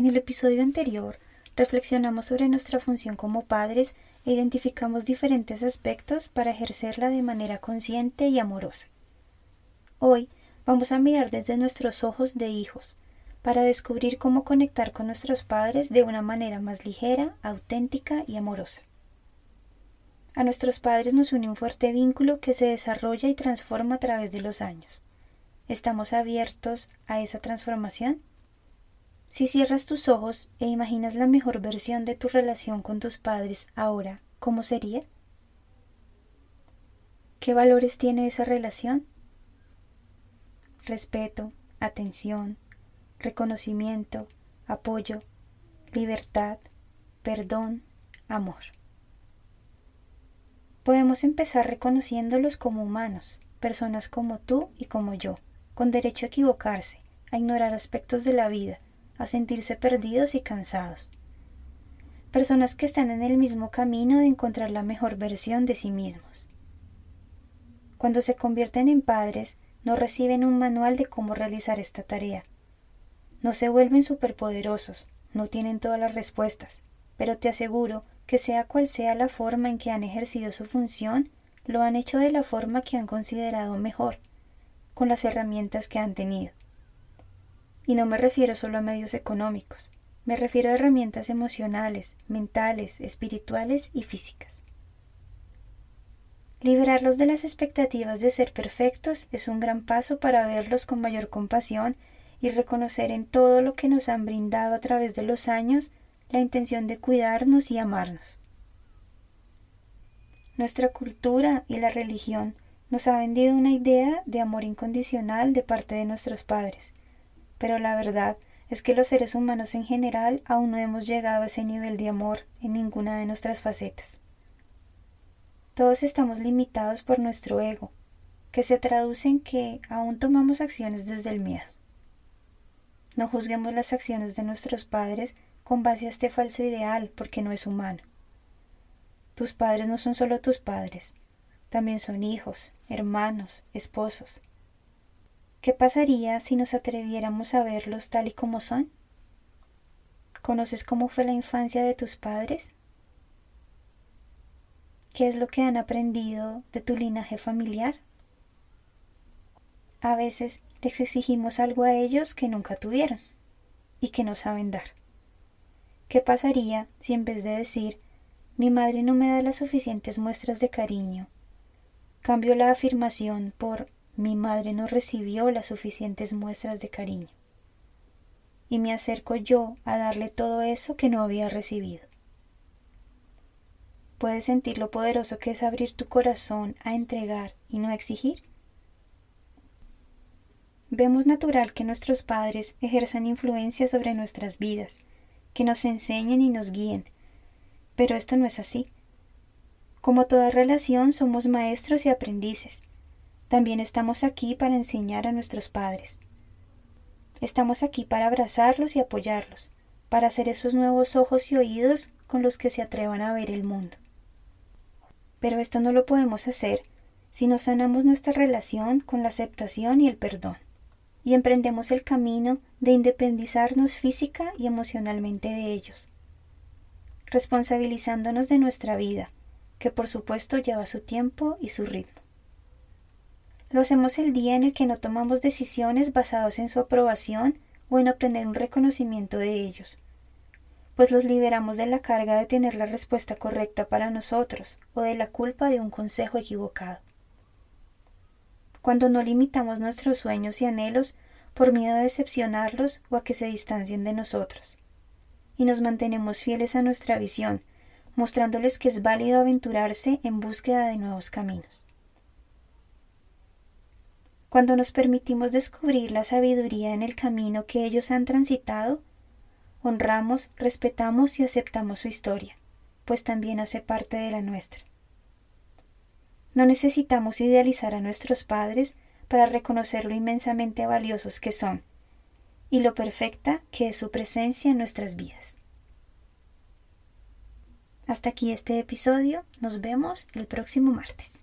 En el episodio anterior reflexionamos sobre nuestra función como padres e identificamos diferentes aspectos para ejercerla de manera consciente y amorosa. Hoy vamos a mirar desde nuestros ojos de hijos, para descubrir cómo conectar con nuestros padres de una manera más ligera, auténtica y amorosa. A nuestros padres nos une un fuerte vínculo que se desarrolla y transforma a través de los años. ¿Estamos abiertos a esa transformación? Si cierras tus ojos e imaginas la mejor versión de tu relación con tus padres ahora, ¿cómo sería? ¿Qué valores tiene esa relación? Respeto, atención, reconocimiento, apoyo, libertad, perdón, amor. Podemos empezar reconociéndolos como humanos, personas como tú y como yo, con derecho a equivocarse, a ignorar aspectos de la vida, a sentirse perdidos y cansados. Personas que están en el mismo camino de encontrar la mejor versión de sí mismos. Cuando se convierten en padres, no reciben un manual de cómo realizar esta tarea. No se vuelven superpoderosos, no tienen todas las respuestas, pero te aseguro que sea cual sea la forma en que han ejercido su función, lo han hecho de la forma que han considerado mejor, con las herramientas que han tenido. Y no me refiero solo a medios económicos, me refiero a herramientas emocionales, mentales, espirituales y físicas. Liberarlos de las expectativas de ser perfectos es un gran paso para verlos con mayor compasión y reconocer en todo lo que nos han brindado a través de los años la intención de cuidarnos y amarnos. Nuestra cultura y la religión nos ha vendido una idea de amor incondicional de parte de nuestros padres, pero la verdad es que los seres humanos en general aún no hemos llegado a ese nivel de amor en ninguna de nuestras facetas. Todos estamos limitados por nuestro ego, que se traduce en que aún tomamos acciones desde el miedo. No juzguemos las acciones de nuestros padres con base a este falso ideal, porque no es humano. Tus padres no son solo tus padres, también son hijos, hermanos, esposos, ¿Qué pasaría si nos atreviéramos a verlos tal y como son? ¿Conoces cómo fue la infancia de tus padres? ¿Qué es lo que han aprendido de tu linaje familiar? A veces les exigimos algo a ellos que nunca tuvieron y que no saben dar. ¿Qué pasaría si en vez de decir mi madre no me da las suficientes muestras de cariño, cambio la afirmación por mi madre no recibió las suficientes muestras de cariño. Y me acerco yo a darle todo eso que no había recibido. ¿Puedes sentir lo poderoso que es abrir tu corazón a entregar y no a exigir? Vemos natural que nuestros padres ejerzan influencia sobre nuestras vidas, que nos enseñen y nos guíen, pero esto no es así. Como toda relación somos maestros y aprendices, también estamos aquí para enseñar a nuestros padres. Estamos aquí para abrazarlos y apoyarlos, para hacer esos nuevos ojos y oídos con los que se atrevan a ver el mundo. Pero esto no lo podemos hacer si no sanamos nuestra relación con la aceptación y el perdón, y emprendemos el camino de independizarnos física y emocionalmente de ellos, responsabilizándonos de nuestra vida, que por supuesto lleva su tiempo y su ritmo. Lo hacemos el día en el que no tomamos decisiones basadas en su aprobación o en obtener un reconocimiento de ellos, pues los liberamos de la carga de tener la respuesta correcta para nosotros o de la culpa de un consejo equivocado. Cuando no limitamos nuestros sueños y anhelos por miedo a decepcionarlos o a que se distancien de nosotros, y nos mantenemos fieles a nuestra visión, mostrándoles que es válido aventurarse en búsqueda de nuevos caminos. Cuando nos permitimos descubrir la sabiduría en el camino que ellos han transitado, honramos, respetamos y aceptamos su historia, pues también hace parte de la nuestra. No necesitamos idealizar a nuestros padres para reconocer lo inmensamente valiosos que son y lo perfecta que es su presencia en nuestras vidas. Hasta aquí este episodio, nos vemos el próximo martes.